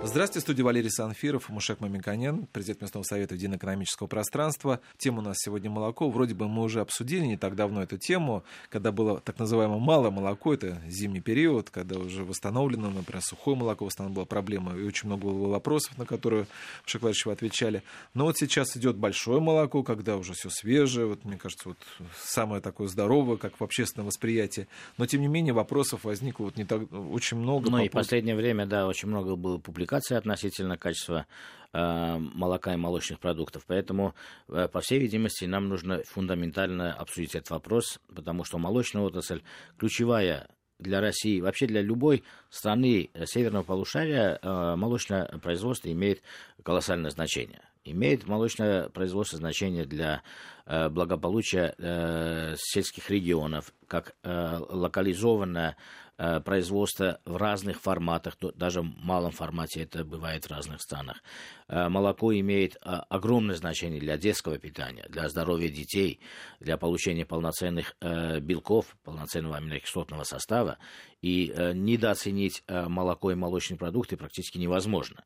Здравствуйте, студия Валерий Санфиров, Мушек Мамиканян, президент местного совета Едино-экономического пространства. Тема у нас сегодня молоко. Вроде бы мы уже обсудили не так давно эту тему, когда было так называемое малое молоко, это зимний период, когда уже восстановлено, например, сухое молоко, восстановлено была проблема, и очень много было вопросов, на которые Мушек Валерьевич вы отвечали. Но вот сейчас идет большое молоко, когда уже все свежее, вот мне кажется, вот самое такое здоровое, как в общественном восприятии. Но тем не менее вопросов возникло вот не так очень много. Ну и в последнее время, да, очень много было публикаций спецификация относительно качества э, молока и молочных продуктов. Поэтому, э, по всей видимости, нам нужно фундаментально обсудить этот вопрос, потому что молочная отрасль ключевая для России, вообще для любой страны северного полушария э, молочное производство имеет колоссальное значение. Имеет молочное производство значение для э, благополучия э, сельских регионов, как э, локализованное Э, производства в разных форматах, даже в малом формате это бывает в разных странах. Э, молоко имеет э, огромное значение для детского питания, для здоровья детей, для получения полноценных белков, полноценного аминокислотного состава. И недооценить молоко и молочные продукты практически невозможно.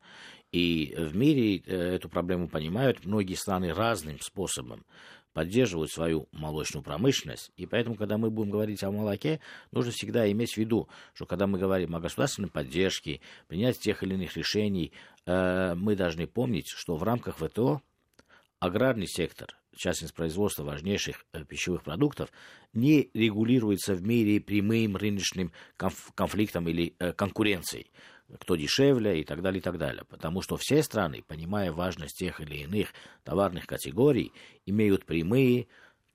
И в мире эту проблему понимают многие страны разным способом поддерживают свою молочную промышленность. И поэтому, когда мы будем говорить о молоке, нужно всегда иметь в виду, что когда мы говорим о государственной поддержке, принятии тех или иных решений, э, мы должны помнить, что в рамках ВТО аграрный сектор, в частности производство важнейших э, пищевых продуктов, не регулируется в мире прямым рыночным конфликтом или э, конкуренцией кто дешевле и так далее, и так далее. Потому что все страны, понимая важность тех или иных товарных категорий, имеют прямые,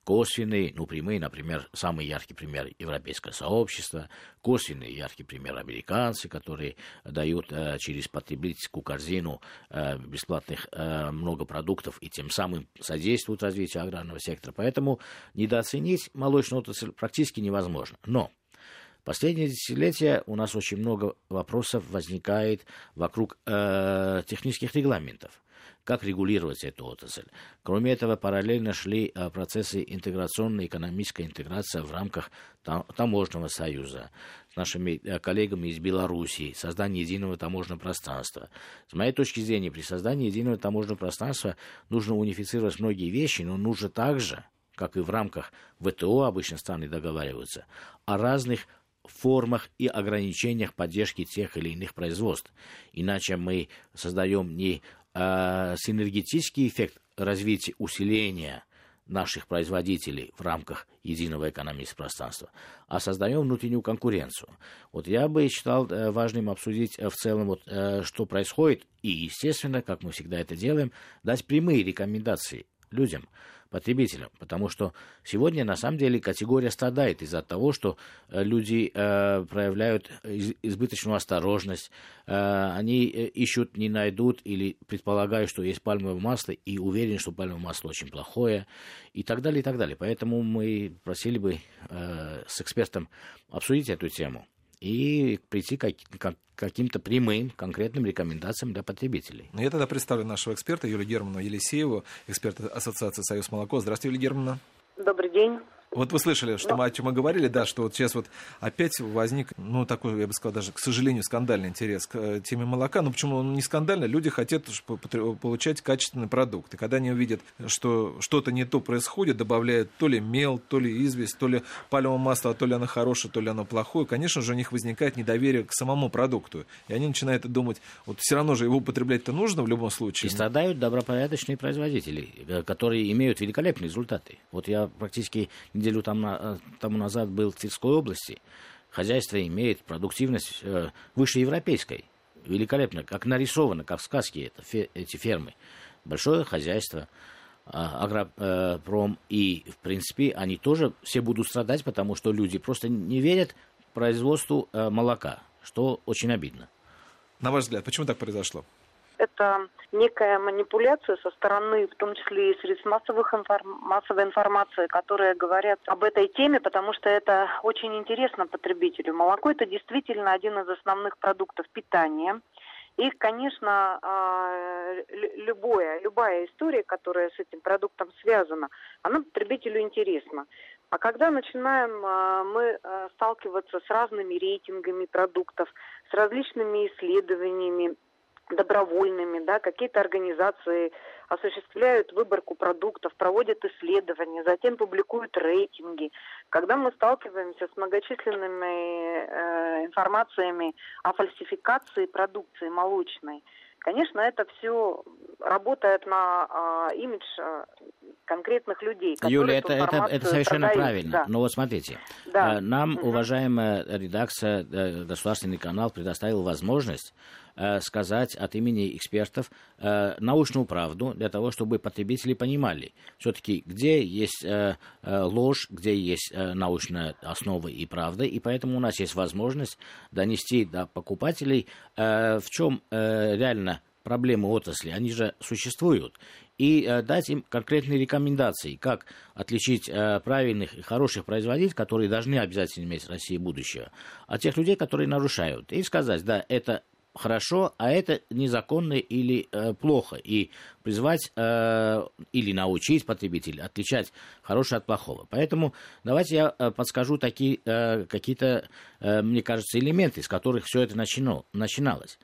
косвенные, ну, прямые, например, самый яркий пример европейское сообщество, косвенный яркий пример американцы, которые дают э, через потребительскую корзину э, бесплатных э, много продуктов и тем самым содействуют развитию аграрного сектора. Поэтому недооценить молочную отрасль практически невозможно. Но Последние десятилетия у нас очень много вопросов возникает вокруг э, технических регламентов. Как регулировать эту отрасль? Кроме этого, параллельно шли э, процессы интеграционной экономической интеграции в рамках там, таможенного союза с нашими э, коллегами из Белоруссии, создание единого таможенного пространства. С моей точки зрения, при создании единого таможенного пространства нужно унифицировать многие вещи, но нужно также как и в рамках ВТО обычно страны договариваются, о разных формах и ограничениях поддержки тех или иных производств. Иначе мы создаем не э, синергетический эффект развития, усиления наших производителей в рамках единого экономического пространства, а создаем внутреннюю конкуренцию. Вот я бы считал э, важным обсудить э, в целом, вот, э, что происходит, и, естественно, как мы всегда это делаем, дать прямые рекомендации людям – потребителям. Потому что сегодня, на самом деле, категория страдает из-за того, что э, люди э, проявляют избыточную осторожность, э, они э, ищут, не найдут или предполагают, что есть пальмовое масло и уверены, что пальмовое масло очень плохое и так далее, и так далее. Поэтому мы просили бы э, с экспертом обсудить эту тему и прийти к, к каким-то прямым, конкретным рекомендациям для потребителей. Ну, я тогда представлю нашего эксперта Юлию Германовну Елисееву, эксперта Ассоциации «Союз молоко». Здравствуйте, Юлия Германовна. Добрый день. Вот вы слышали, что Но... мы, о чем мы говорили, да, что вот сейчас вот опять возник, ну, такой, я бы сказал, даже, к сожалению, скандальный интерес к э, теме молока. Ну, почему он не скандальный? Люди хотят получать качественный продукт. И когда они увидят, что что-то не то происходит, добавляют то ли мел, то ли известь, то ли палевое масло, то ли оно хорошее, то ли оно плохое, конечно же, у них возникает недоверие к самому продукту. И они начинают думать, вот все равно же его употреблять-то нужно в любом случае. И страдают добропорядочные производители, э, которые имеют великолепные результаты. Вот я практически неделю там, э, тому назад был в Тверской области. Хозяйство имеет продуктивность э, выше европейской. Великолепно, как нарисовано, как в сказке это, фе, эти фермы. Большое хозяйство, а, агропром, и, в принципе, они тоже все будут страдать, потому что люди просто не верят производству э, молока, что очень обидно. На ваш взгляд, почему так произошло? Это некая манипуляция со стороны, в том числе и средств массовых информ... массовой информации, которые говорят об этой теме, потому что это очень интересно потребителю. Молоко – это действительно один из основных продуктов питания. И, конечно, а, любое, любая история, которая с этим продуктом связана, она потребителю интересна. А когда начинаем а, мы а, сталкиваться с разными рейтингами продуктов, с различными исследованиями, добровольными, да, какие-то организации осуществляют выборку продуктов, проводят исследования, затем публикуют рейтинги. Когда мы сталкиваемся с многочисленными э, информациями о фальсификации продукции молочной, конечно, это все работает на э, имидж э, конкретных людей. Юля, это, это, это совершенно продают. правильно. Да. Но вот смотрите, да. нам, угу. уважаемая редакция, государственный канал предоставил возможность Э, сказать от имени экспертов э, научную правду для того, чтобы потребители понимали все-таки, где есть э, ложь, где есть научная основа и правда, и поэтому у нас есть возможность донести до покупателей, в чем реально проблемы отрасли, они же существуют, и э, дать им конкретные рекомендации, как отличить э, правильных и хороших производителей, которые должны обязательно иметь в России будущее, от тех людей, которые нарушают. И сказать, да, это хорошо, а это незаконно или э, плохо. И призвать э, или научить потребителей отличать хорошее от плохого. Поэтому давайте я э, подскажу такие э, какие-то, э, мне кажется, элементы, с которых все это начино, начиналось.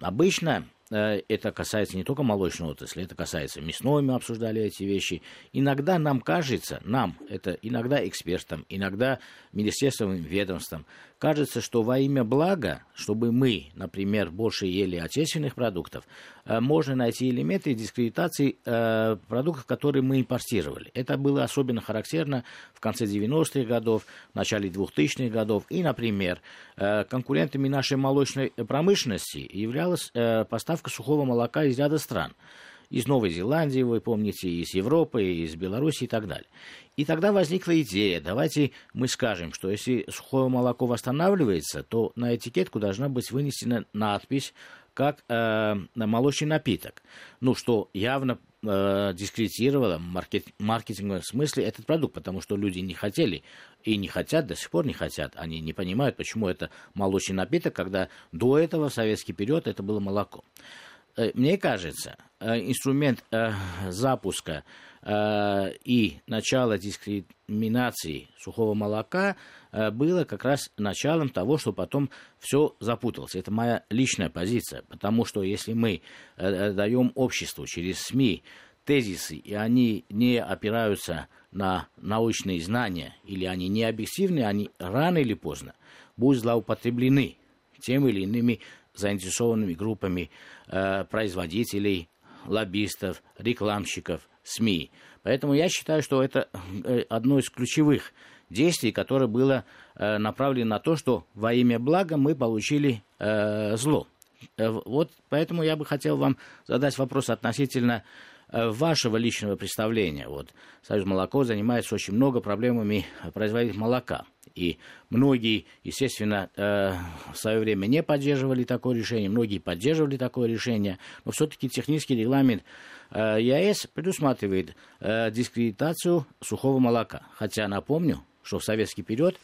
Обычно это касается не только молочной отрасли, это касается мясной, мы обсуждали эти вещи. Иногда нам кажется, нам, это иногда экспертам, иногда министерствовым ведомствам, кажется, что во имя блага, чтобы мы, например, больше ели отечественных продуктов, э, можно найти элементы дискредитации э, продуктов, которые мы импортировали. Это было особенно характерно в конце 90-х годов, в начале 2000-х годов. И, например, конкурентами нашей молочной промышленности являлась поставка сухого молока из ряда стран. Из Новой Зеландии, вы помните, из Европы, из Беларуси и так далее. И тогда возникла идея, давайте мы скажем, что если сухое молоко восстанавливается, то на этикетку должна быть вынесена надпись как э, молочный напиток. Ну, что явно э, дискредитировало маркет, маркетинговом смысле этот продукт, потому что люди не хотели и не хотят, до сих пор не хотят. Они не понимают, почему это молочный напиток, когда до этого, в советский период, это было молоко. Э, мне кажется, э, инструмент э, запуска и начала дискриминации сухого молока было как раз началом того, что потом все запуталось. Это моя личная позиция, потому что если мы даем обществу через СМИ тезисы, и они не опираются на научные знания, или они не объективны, они рано или поздно будут злоупотреблены тем или иными заинтересованными группами э, производителей, лоббистов, рекламщиков, СМИ. Поэтому я считаю, что это э, одно из ключевых действий, которое было э, направлено на то, что во имя блага мы получили э, зло. Э, вот поэтому я бы хотел вам задать вопрос относительно вашего личного представления. Вот Союз молоко занимается очень много проблемами производителей молока. И многие, естественно, э, в свое время не поддерживали такое решение, многие поддерживали такое решение, но все-таки технический регламент э, ЕАЭС предусматривает дискредитацию сухого молока. Хотя напомню, что в советский период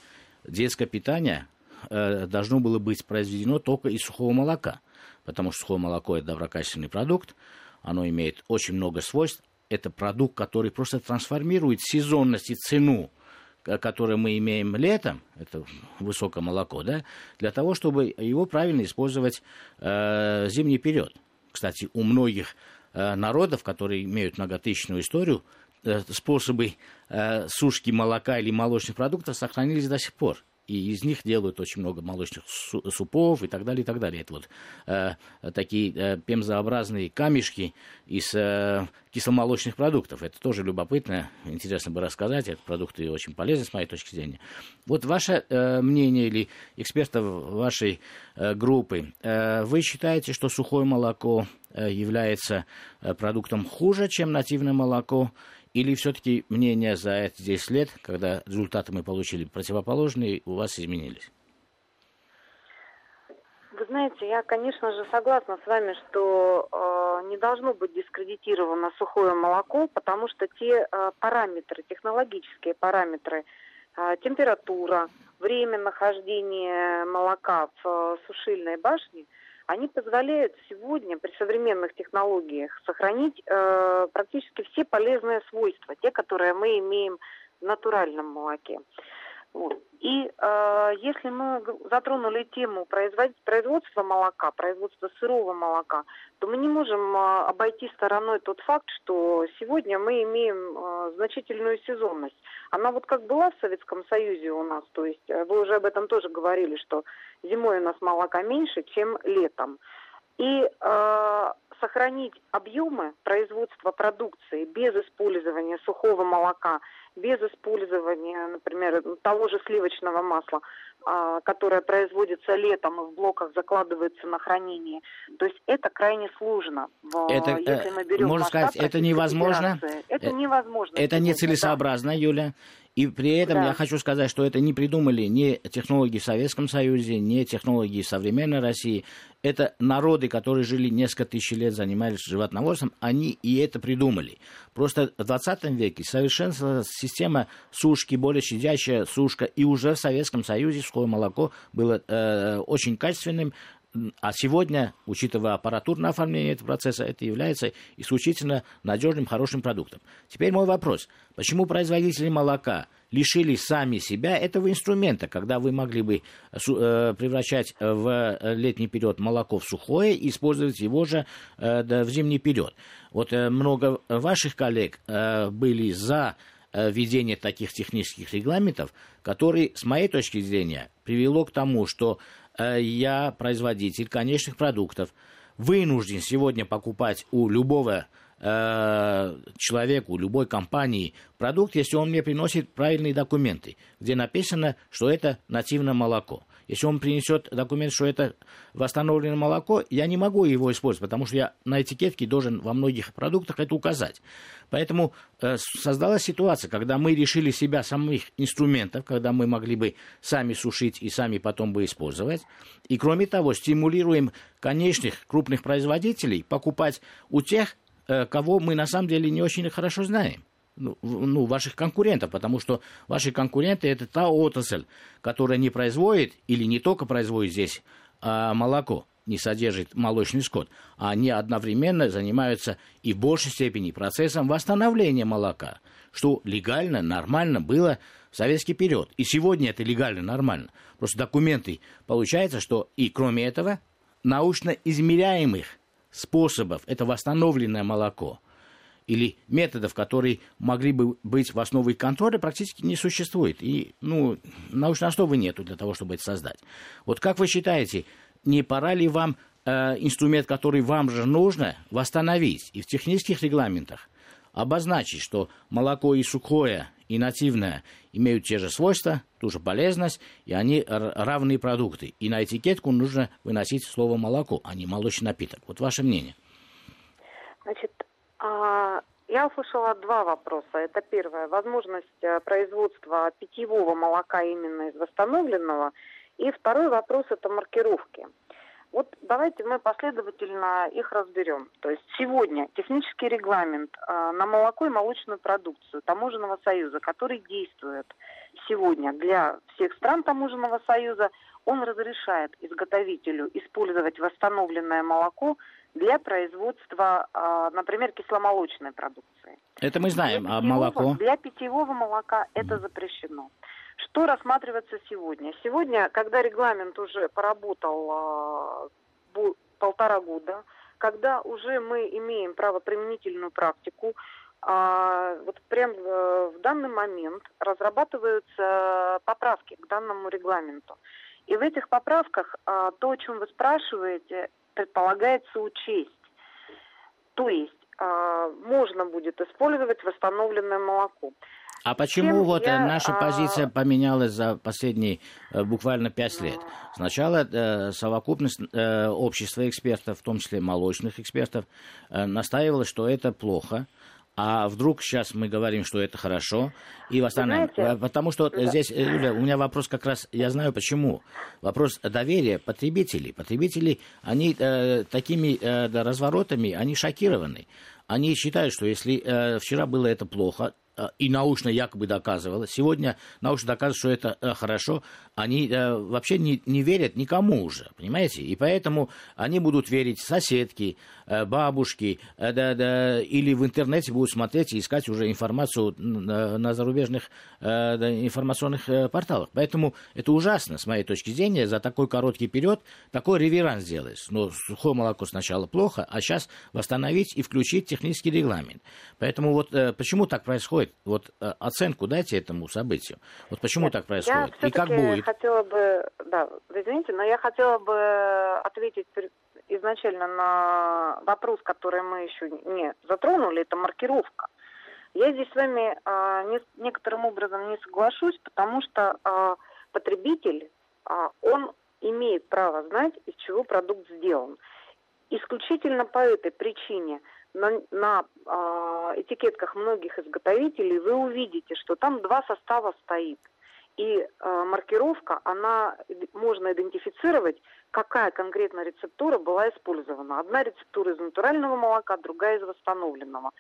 детское питание должно было быть произведено только из сухого молока, потому что сухое молоко – это доброкачественный продукт, оно имеет очень много свойств. Это продукт, который просто трансформирует сезонность и цену, которую мы имеем летом, это высокое молоко, да, для того, чтобы его правильно использовать э, зимний период. Кстати, у многих э, народов, которые имеют многотысячную историю, э, способы э, сушки молока или молочных продуктов сохранились до сих пор и из них делают очень много молочных супов и так далее, и так далее. Это вот э, такие э, пемзообразные камешки из э, кисломолочных продуктов. Это тоже любопытно, интересно бы рассказать. Это продукты очень полезны, с моей точки зрения. Вот ваше э, мнение или экспертов вашей э, группы, э, вы считаете, что сухое молоко э, является э, продуктом хуже, чем нативное молоко? Или все-таки мнения за эти 10 лет, когда результаты мы получили противоположные, у вас изменились? Вы знаете, я, конечно же, согласна с вами, что э, не должно быть дискредитировано сухое молоко, потому что те э, параметры, технологические параметры, э, температура, время нахождения молока в э, сушильной башне, они позволяют сегодня при современных технологиях сохранить э, практически все полезные свойства, те, которые мы имеем в натуральном молоке. И э, если мы затронули тему производства молока, производства сырого молока, то мы не можем э, обойти стороной тот факт, что сегодня мы имеем э, значительную сезонность. Она вот как была в Советском Союзе у нас, то есть э, вы уже об этом тоже говорили, что зимой у нас молока меньше, чем летом. И э, сохранить объемы производства продукции без использования сухого молока, без использования, например, того же сливочного масла, а, которое производится летом и в блоках закладывается на хранение. То есть это крайне сложно. Это, э, Если мы берем можно сказать, это невозможно? Это невозможно. Это нецелесообразно, да. Юля. И при этом да. я хочу сказать, что это не придумали ни технологии в Советском Союзе, ни технологии современной России. Это народы, которые жили несколько тысяч лет, занимались животноводством, они и это придумали. Просто в 20 веке совершенствовалась система сушки, более щадящая сушка, и уже в Советском Союзе сухое молоко было э, очень качественным, а сегодня, учитывая аппаратурное оформление этого процесса, это является исключительно надежным, хорошим продуктом. Теперь мой вопрос. Почему производители молока лишили сами себя этого инструмента, когда вы могли бы э, превращать в летний период молоко в сухое и использовать его же э, в зимний период? Вот э, много ваших коллег были за введение таких технических регламентов, который, с моей точки зрения, привело к тому, что Э, я, производитель конечных продуктов, вынужден сегодня покупать у любого э, человеку, любой компании продукт, если он мне приносит правильные документы, где написано, что это нативное молоко. Если он принесет документ, что это восстановленное молоко, я не могу его использовать, потому что я на этикетке должен во многих продуктах это указать. Поэтому э, создалась ситуация, когда мы решили себя самих инструментов, когда мы могли бы сами сушить и сами потом бы использовать. И кроме того, стимулируем конечных крупных производителей покупать у тех, э, кого мы на самом деле не очень хорошо знаем ну, ну, ваших конкурентов, потому что ваши конкуренты это та отрасль, которая не производит или не только производит здесь а, молоко, не содержит молочный скот, а они одновременно занимаются и в большей степени процессом восстановления молока, что легально, нормально было в советский период. И сегодня это легально, нормально. Просто документы получается, что и кроме этого научно измеряемых способов это восстановленное молоко – или методов, которые могли бы быть в основе контроля, практически не существует. И ну, научной основы нету для того, чтобы это создать. Вот как вы считаете, не пора ли вам э, инструмент, который вам же нужно, восстановить и в технических регламентах обозначить, что молоко и сухое, и нативное имеют те же свойства, ту же полезность, и они равные продукты. И на этикетку нужно выносить слово молоко, а не молочный напиток. Вот ваше мнение. Значит, я услышала два вопроса. Это первое, возможность э, производства питьевого молока именно из восстановленного. И второй вопрос – это маркировки. Вот давайте мы последовательно их разберем. То есть сегодня технический регламент э, на молоко и молочную продукцию Таможенного союза, который действует сегодня для всех стран Таможенного союза, он разрешает изготовителю использовать восстановленное молоко для производства, а, например, кисломолочной продукции. Это мы знаем, а молоко? Для питьевого молока это запрещено. Что рассматривается сегодня? Сегодня, когда регламент уже поработал а, полтора года, когда уже мы имеем правоприменительную практику, а, вот прям в данный момент разрабатываются поправки к данному регламенту. И в этих поправках то, о чем вы спрашиваете, предполагается учесть. То есть э, можно будет использовать восстановленное молоко. А почему Чем вот я, наша а... позиция поменялась за последние э, буквально пять лет? Сначала э, совокупность э, общества экспертов, в том числе молочных экспертов, э, настаивала, что это плохо, а вдруг сейчас мы говорим, что это хорошо, и восстановим. Знаете, Потому что да. здесь, э, Юля, у меня вопрос как раз, я знаю почему. Вопрос доверия потребителей. Потребители, они э, такими э, разворотами, они шокированы. Они считают, что если э, вчера было это плохо, э, и научно якобы доказывало. Сегодня научно доказывает, что это э, хорошо. Они э, вообще не, не верят никому уже, понимаете? И поэтому они будут верить соседке, э, бабушке, э, да, да, или в интернете будут смотреть и искать уже информацию на, зарубежных э, информационных э, порталах. Поэтому это ужасно, с моей точки зрения, за такой короткий период такой реверанс делать. Но сухое молоко сначала плохо, а сейчас восстановить и включить технический регламент. Поэтому вот э, почему так происходит? Вот э, оценку дайте этому событию. Вот почему Нет, так происходит? Я и как будет? хотела бы, да, извините, но я хотела бы ответить изначально на вопрос, который мы еще не затронули, это маркировка. Я здесь с вами а, не, некоторым образом не соглашусь, потому что а, потребитель, а, он имеет право знать, из чего продукт сделан. Исключительно по этой причине на, на э, этикетках многих изготовителей вы увидите, что там два состава стоит. И э, маркировка, она можно идентифицировать, какая конкретно рецептура была использована. Одна рецептура из натурального молока, другая из восстановленного.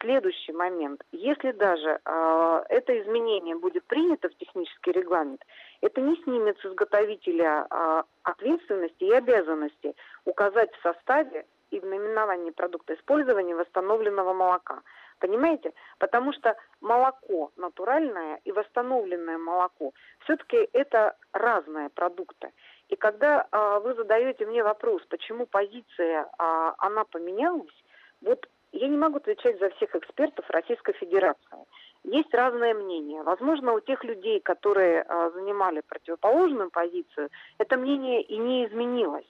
Следующий момент. Если даже э, это изменение будет принято в технический регламент, это не снимет с изготовителя э, ответственности и обязанности указать в составе и в наименовании продукта использования восстановленного молока. Понимаете? Потому что молоко натуральное и восстановленное молоко все-таки это разные продукты. И когда а, вы задаете мне вопрос, почему позиция а, она поменялась, вот я не могу отвечать за всех экспертов Российской Федерации. Есть разное мнение. Возможно, у тех людей, которые а, занимали противоположную позицию, это мнение и не изменилось.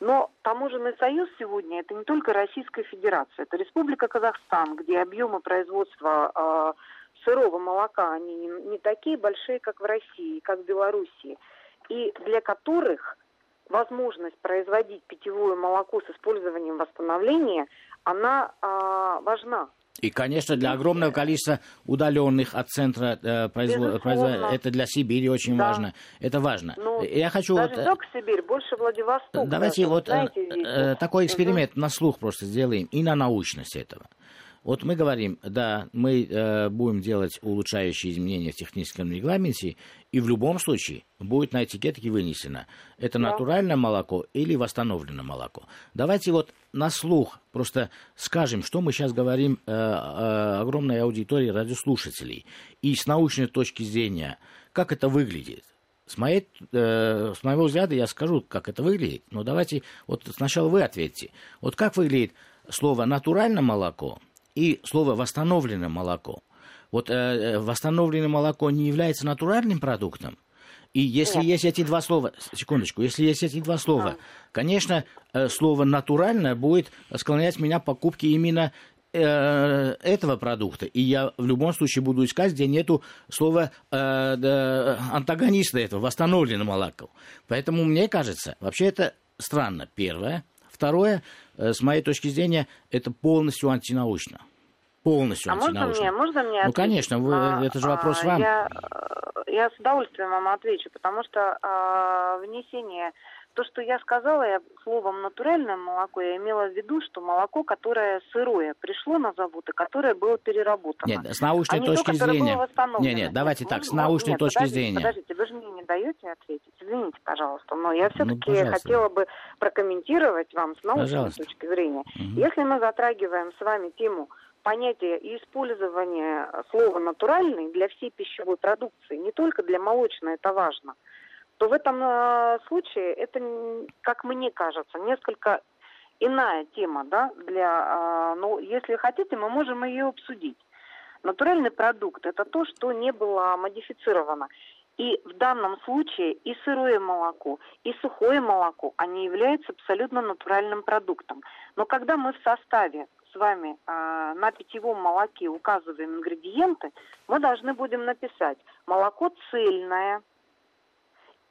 Но таможенный союз сегодня это не только Российская Федерация, это Республика Казахстан, где объемы производства э, сырого молока они не, не такие большие, как в России, как в Белоруссии, и для которых возможность производить питьевое молоко с использованием восстановления, она э, важна. И, конечно, для огромного количества удаленных от центра э, производства, производ... это для Сибири очень да. важно. Это важно. Ну, Я хочу даже вот... не только Сибирь, больше Владивосток. Давайте даже, вот знаете, э, э, такой эксперимент угу. на слух просто сделаем и на научность этого. Вот мы говорим, да, мы э, будем делать улучшающие изменения в техническом регламенте, и в любом случае будет на этикетке вынесено, это да. натуральное молоко или восстановленное молоко. Давайте вот на слух просто скажем, что мы сейчас говорим э, э, огромной аудитории радиослушателей, и с научной точки зрения, как это выглядит. С, моей, э, с моего взгляда я скажу, как это выглядит, но давайте вот сначала вы ответьте. Вот как выглядит слово «натуральное молоко» и слово «восстановленное молоко». Вот э, э, восстановленное молоко не является натуральным продуктом. И если Нет. есть эти два слова, секундочку, если есть эти два слова, а. конечно, э, слово натуральное будет склонять меня к покупке именно э, этого продукта. И я в любом случае буду искать, где нету слова э, да, антагониста этого, восстановленного молока. Поэтому мне кажется, вообще это странно, первое. Второе, э, с моей точки зрения, это полностью антинаучно. Полностью а антинаучно. Можно мне, можно мне Ну, конечно, вы, а, это же вопрос а, вам. Я, я с удовольствием вам отвечу, потому что а, внесение то, что я сказала, я словом натуральное молоко, я имела в виду, что молоко, которое сырое, пришло на завод, и которое было переработано. Нет, с научной а точки то, зрения. Нет, нет, давайте так, с научной нет, точки подождите, зрения. Подождите, вы же мне не даете ответить. Извините, пожалуйста, но я все-таки ну, хотела бы прокомментировать вам с научной пожалуйста. точки зрения. Угу. Если мы затрагиваем с вами тему понятие и использование слова «натуральный» для всей пищевой продукции, не только для молочной, это важно – то в этом э, случае это, как мне кажется, несколько иная тема, да, для, э, ну, если хотите, мы можем ее обсудить. Натуральный продукт – это то, что не было модифицировано. И в данном случае и сырое молоко, и сухое молоко, они являются абсолютно натуральным продуктом. Но когда мы в составе с вами э, на питьевом молоке указываем ингредиенты, мы должны будем написать молоко цельное –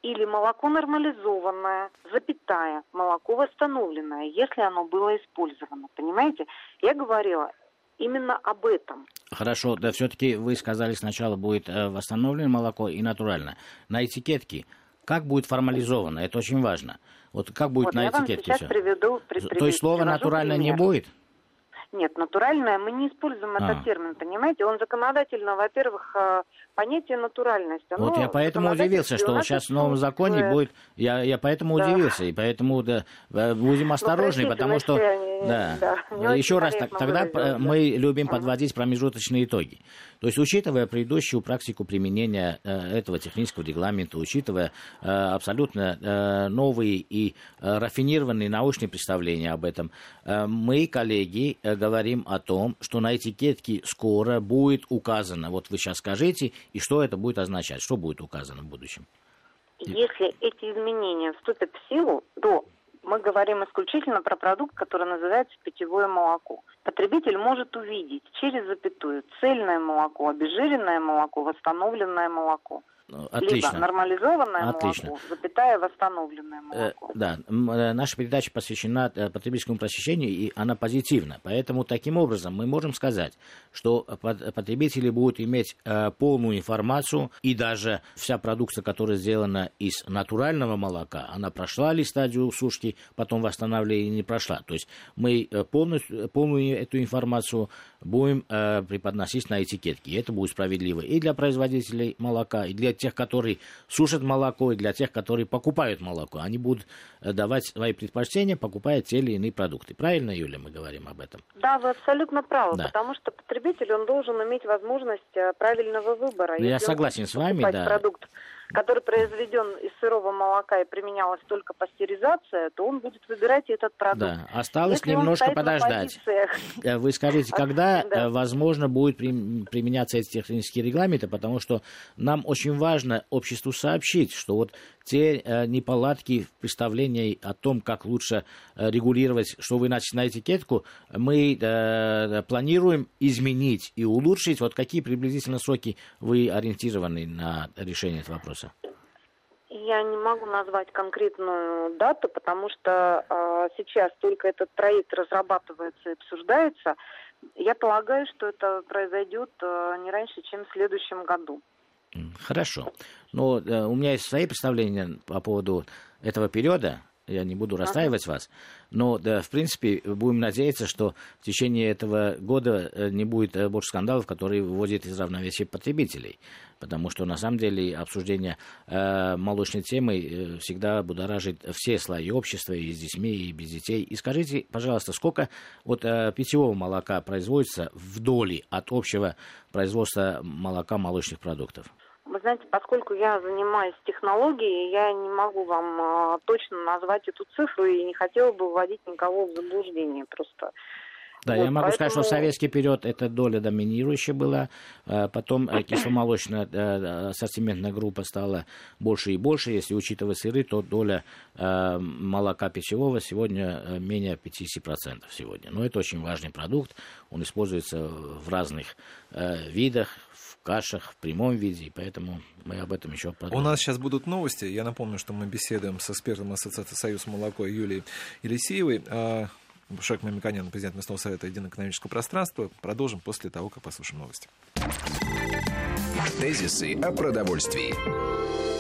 или молоко нормализованное, запятая, молоко восстановленное, если оно было использовано. Понимаете? Я говорила именно об этом. Хорошо, да все-таки вы сказали сначала будет э, восстановленное молоко и натуральное. На этикетке как будет формализовано? Это очень важно. Вот как будет вот, на этикетке все? Приведу, при, То есть слово натуральное не будет? Нет, натуральное, мы не используем а. этот термин, понимаете? Он законодательно, во-первых, э, понятие натуральность. вот я поэтому удивился, что сейчас в новом законе будет... Я, я поэтому да. удивился, и поэтому да, э, будем осторожны, ну, потому что... Да. Да, Еще раз, так, тогда выразилась, мы любим подводить промежуточные итоги. То есть, учитывая предыдущую практику применения э, этого технического регламента, учитывая э, абсолютно э, новые и э, рафинированные научные представления об этом, э, мы, коллеги, э, говорим о том, что на этикетке скоро будет указано, вот вы сейчас скажите, и что это будет означать, что будет указано в будущем. Если эти изменения вступят в силу, то мы говорим исключительно про продукт, который называется питьевое молоко. Потребитель может увидеть через запятую цельное молоко, обезжиренное молоко, восстановленное молоко. Отлично. Либо нормализованное Отлично. молоко, запятая восстановленное э, молоко. Э, да, наша передача посвящена э, потребительскому просвещению, и она позитивна. Поэтому таким образом мы можем сказать, что потребители будут иметь э, полную информацию, и даже вся продукция, которая сделана из натурального молока, она прошла ли стадию сушки, потом восстанавливания или не прошла. То есть мы э, полностью, полную эту информацию будем э, преподносить на этикетке. И это будет справедливо и для производителей молока, и для тех, которые сушат молоко, и для тех, которые покупают молоко. Они будут э, давать свои предпочтения, покупая те или иные продукты. Правильно, Юля, мы говорим об этом? Да, вы абсолютно правы, да. потому что потребитель, он должен иметь возможность э, правильного выбора. Я согласен с вами, да. продукт который произведен из сырого молока и применялась только пастеризация, то он будет выбирать этот продукт. Да, осталось Если немножко подождать. Э, вы скажите, когда, да. Э, возможно, будет применяться эти технические регламенты, потому что нам очень важно обществу сообщить, что вот те э, неполадки в представлении о том, как лучше э, регулировать, что вы начали на этикетку, мы э, планируем изменить и улучшить. Вот какие приблизительно сроки вы ориентированы на решение этого вопроса? Я не могу назвать конкретную дату, потому что э, сейчас только этот проект разрабатывается и обсуждается. Я полагаю, что это произойдет э, не раньше, чем в следующем году. Хорошо. Но э, у меня есть свои представления по поводу этого периода. Я не буду расстраивать вас. Но, да, в принципе, будем надеяться, что в течение этого года э, не будет э, больше скандалов, которые выводят из равновесия потребителей. Потому что, на самом деле, обсуждение э, молочной темы э, всегда будоражит все слои общества, и с детьми, и без детей. И скажите, пожалуйста, сколько вот э, питьевого молока производится в доли от общего производства молока молочных продуктов? Вы знаете, поскольку я занимаюсь технологией, я не могу вам э, точно назвать эту цифру и не хотела бы вводить никого в заблуждение просто. Да, вот, я могу поэтому... сказать, что в советский период эта доля доминирующая была, а потом э, кисломолочная э, ассортиментная группа стала больше и больше. Если учитывать сыры, то доля молока пищевого сегодня менее 50% сегодня. Но это очень важный продукт, он используется в разных видах, кашах в прямом виде, и поэтому мы об этом еще подумаем. У нас сейчас будут новости. Я напомню, что мы беседуем с экспертом Ассоциации «Союз молоко» Юлией Елисеевой. А, Шек Мамиканян, президент местного совета Единого экономического пространства. Продолжим после того, как послушаем новости. Тезисы о продовольствии.